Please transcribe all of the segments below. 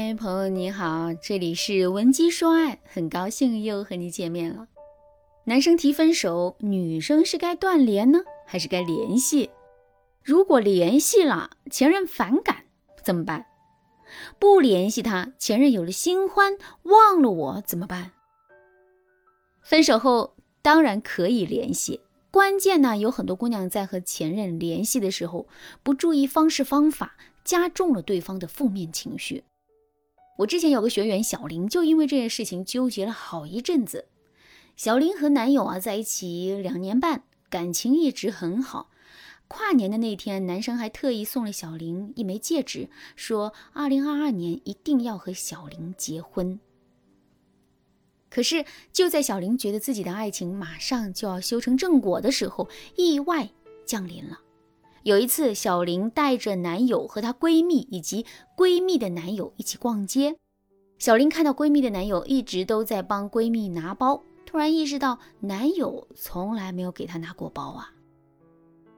嗨，朋友你好，这里是文姬说爱，很高兴又和你见面了。男生提分手，女生是该断联呢，还是该联系？如果联系了，前任反感怎么办？不联系他，前任有了新欢，忘了我怎么办？分手后当然可以联系，关键呢，有很多姑娘在和前任联系的时候，不注意方式方法。加重了对方的负面情绪。我之前有个学员小林，就因为这件事情纠结了好一阵子。小林和男友啊在一起两年半，感情一直很好。跨年的那天，男生还特意送了小林一枚戒指，说二零二二年一定要和小林结婚。可是就在小林觉得自己的爱情马上就要修成正果的时候，意外降临了。有一次，小林带着男友和她闺蜜以及闺蜜的男友一起逛街。小林看到闺蜜的男友一直都在帮闺蜜拿包，突然意识到男友从来没有给她拿过包啊。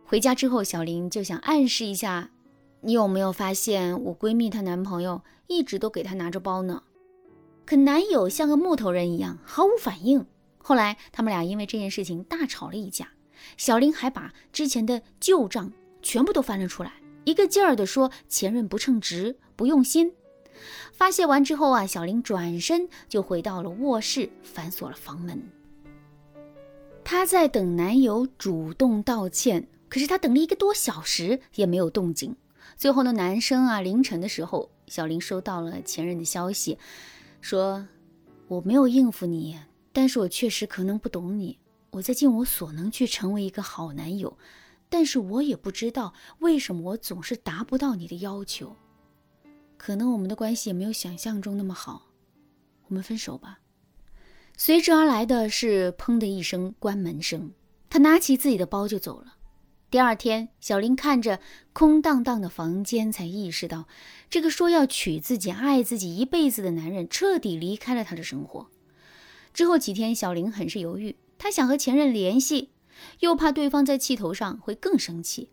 回家之后，小林就想暗示一下：“你有没有发现我闺蜜她男朋友一直都给她拿着包呢？”可男友像个木头人一样毫无反应。后来他们俩因为这件事情大吵了一架，小林还把之前的旧账。全部都翻了出来，一个劲儿的说前任不称职、不用心。发泄完之后啊，小林转身就回到了卧室，反锁了房门。她在等男友主动道歉，可是她等了一个多小时也没有动静。最后呢，男生啊，凌晨的时候，小林收到了前任的消息，说我没有应付你，但是我确实可能不懂你，我在尽我所能去成为一个好男友。但是我也不知道为什么我总是达不到你的要求，可能我们的关系也没有想象中那么好，我们分手吧。随之而来的是砰的一声关门声，他拿起自己的包就走了。第二天，小林看着空荡荡的房间，才意识到这个说要娶自己、爱自己一辈子的男人彻底离开了他的生活。之后几天，小林很是犹豫，他想和前任联系。又怕对方在气头上会更生气，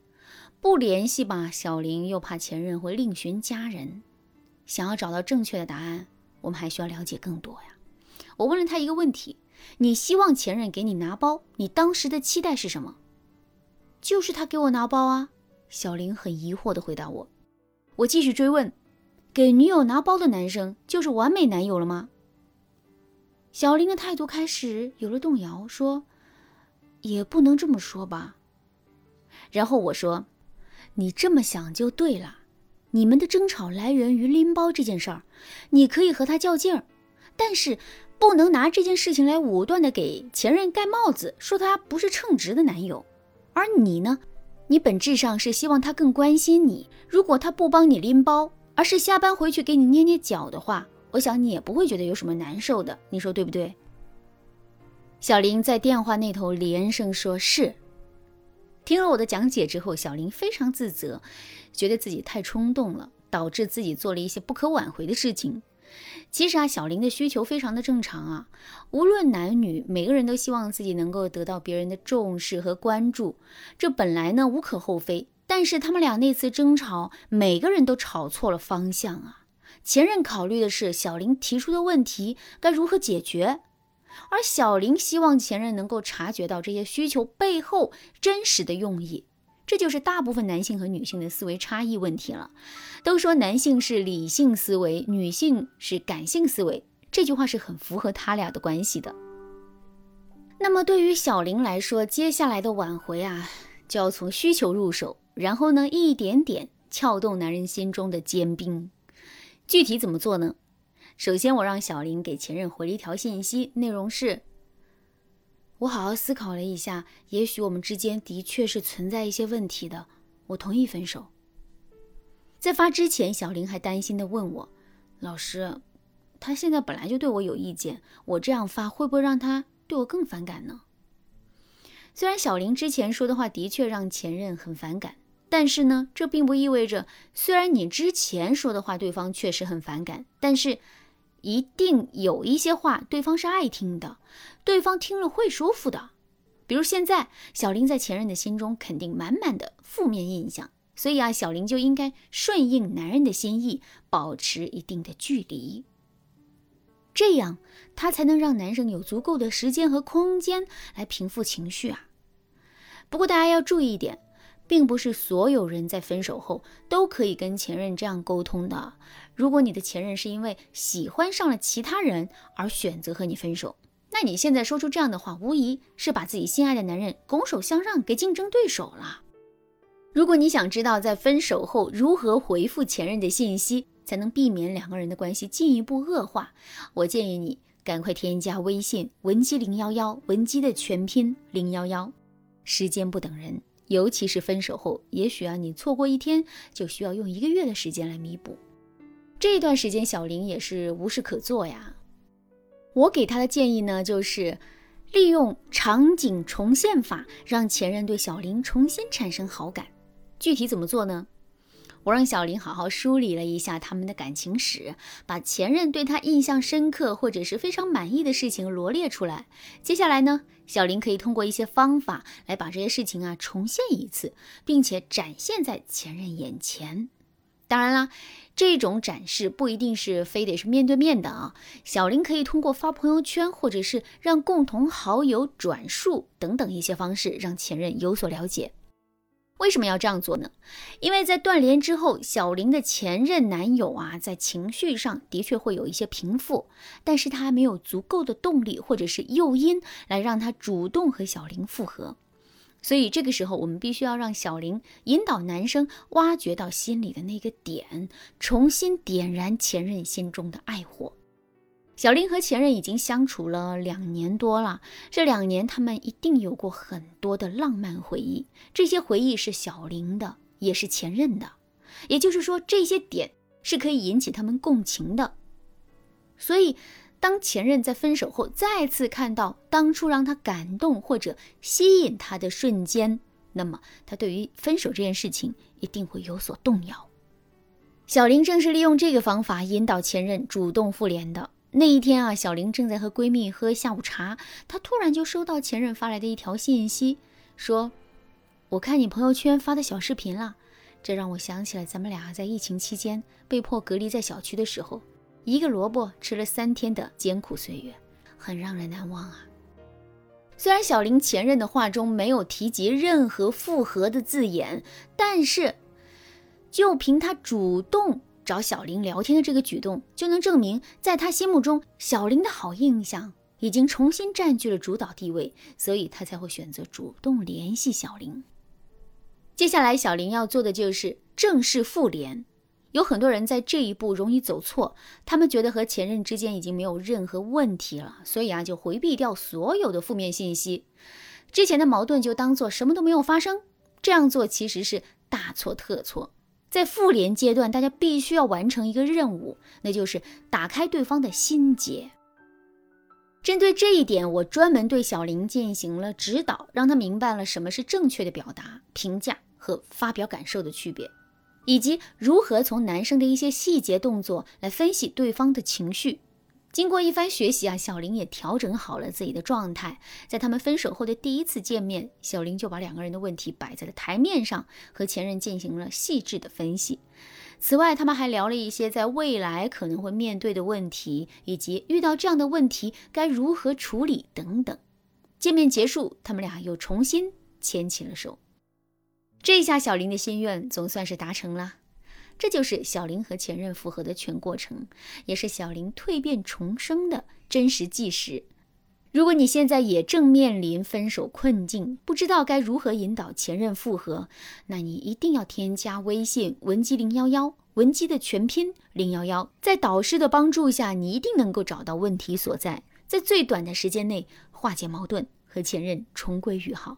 不联系吧？小林又怕前任会另寻佳人。想要找到正确的答案，我们还需要了解更多呀。我问了他一个问题：你希望前任给你拿包？你当时的期待是什么？就是他给我拿包啊。小林很疑惑地回答我。我继续追问：给女友拿包的男生就是完美男友了吗？小林的态度开始有了动摇，说。也不能这么说吧。然后我说：“你这么想就对了。你们的争吵来源于拎包这件事儿，你可以和他较劲儿，但是不能拿这件事情来武断的给前任盖帽子，说他不是称职的男友。而你呢，你本质上是希望他更关心你。如果他不帮你拎包，而是下班回去给你捏捏脚的话，我想你也不会觉得有什么难受的。你说对不对？”小林在电话那头连声说：“是。”听了我的讲解之后，小林非常自责，觉得自己太冲动了，导致自己做了一些不可挽回的事情。其实啊，小林的需求非常的正常啊，无论男女，每个人都希望自己能够得到别人的重视和关注，这本来呢无可厚非。但是他们俩那次争吵，每个人都吵错了方向啊。前任考虑的是小林提出的问题该如何解决。而小林希望前任能够察觉到这些需求背后真实的用意，这就是大部分男性和女性的思维差异问题了。都说男性是理性思维，女性是感性思维，这句话是很符合他俩的关系的。那么对于小林来说，接下来的挽回啊，就要从需求入手，然后呢，一点点撬动男人心中的坚冰。具体怎么做呢？首先，我让小林给前任回了一条信息，内容是：我好好思考了一下，也许我们之间的确是存在一些问题的，我同意分手。在发之前，小林还担心的问我：“老师，他现在本来就对我有意见，我这样发会不会让他对我更反感呢？”虽然小林之前说的话的确让前任很反感，但是呢，这并不意味着，虽然你之前说的话对方确实很反感，但是。一定有一些话对方是爱听的，对方听了会舒服的。比如现在，小林在前任的心中肯定满满的负面印象，所以啊，小林就应该顺应男人的心意，保持一定的距离，这样他才能让男生有足够的时间和空间来平复情绪啊。不过大家要注意一点，并不是所有人在分手后都可以跟前任这样沟通的。如果你的前任是因为喜欢上了其他人而选择和你分手，那你现在说出这样的话，无疑是把自己心爱的男人拱手相让给竞争对手了。如果你想知道在分手后如何回复前任的信息，才能避免两个人的关系进一步恶化，我建议你赶快添加微信文姬零幺幺，文姬的全拼零幺幺。时间不等人，尤其是分手后，也许啊你错过一天，就需要用一个月的时间来弥补。这段时间，小林也是无事可做呀。我给他的建议呢，就是利用场景重现法，让前任对小林重新产生好感。具体怎么做呢？我让小林好好梳理了一下他们的感情史，把前任对他印象深刻或者是非常满意的事情罗列出来。接下来呢，小林可以通过一些方法来把这些事情啊重现一次，并且展现在前任眼前。当然啦，这种展示不一定是非得是面对面的啊。小林可以通过发朋友圈，或者是让共同好友转述等等一些方式，让前任有所了解。为什么要这样做呢？因为在断联之后，小林的前任男友啊，在情绪上的确会有一些平复，但是他还没有足够的动力或者是诱因来让他主动和小林复合。所以这个时候，我们必须要让小林引导男生挖掘到心里的那个点，重新点燃前任心中的爱火。小林和前任已经相处了两年多了，这两年他们一定有过很多的浪漫回忆，这些回忆是小林的，也是前任的，也就是说，这些点是可以引起他们共情的。所以，当前任在分手后再次看到当初让他感动或者吸引他的瞬间，那么他对于分手这件事情一定会有所动摇。小林正是利用这个方法引导前任主动复联的。那一天啊，小玲正在和闺蜜喝下午茶，她突然就收到前任发来的一条信息，说：“我看你朋友圈发的小视频了，这让我想起了咱们俩在疫情期间被迫隔离在小区的时候，一个萝卜吃了三天的艰苦岁月，很让人难忘啊。”虽然小林前任的话中没有提及任何复合的字眼，但是就凭他主动。找小林聊天的这个举动，就能证明在他心目中，小林的好印象已经重新占据了主导地位，所以他才会选择主动联系小林。接下来，小林要做的就是正式复联。有很多人在这一步容易走错，他们觉得和前任之间已经没有任何问题了，所以啊，就回避掉所有的负面信息，之前的矛盾就当做什么都没有发生。这样做其实是大错特错。在复联阶段，大家必须要完成一个任务，那就是打开对方的心结。针对这一点，我专门对小林进行了指导，让他明白了什么是正确的表达、评价和发表感受的区别，以及如何从男生的一些细节动作来分析对方的情绪。经过一番学习啊，小林也调整好了自己的状态。在他们分手后的第一次见面，小林就把两个人的问题摆在了台面上，和前任进行了细致的分析。此外，他们还聊了一些在未来可能会面对的问题，以及遇到这样的问题该如何处理等等。见面结束，他们俩又重新牵起了手。这下，小林的心愿总算是达成了。这就是小林和前任复合的全过程，也是小林蜕变重生的真实纪实。如果你现在也正面临分手困境，不知道该如何引导前任复合，那你一定要添加微信文姬零幺幺，文姬的全拼零幺幺，在导师的帮助下，你一定能够找到问题所在，在最短的时间内化解矛盾，和前任重归于好。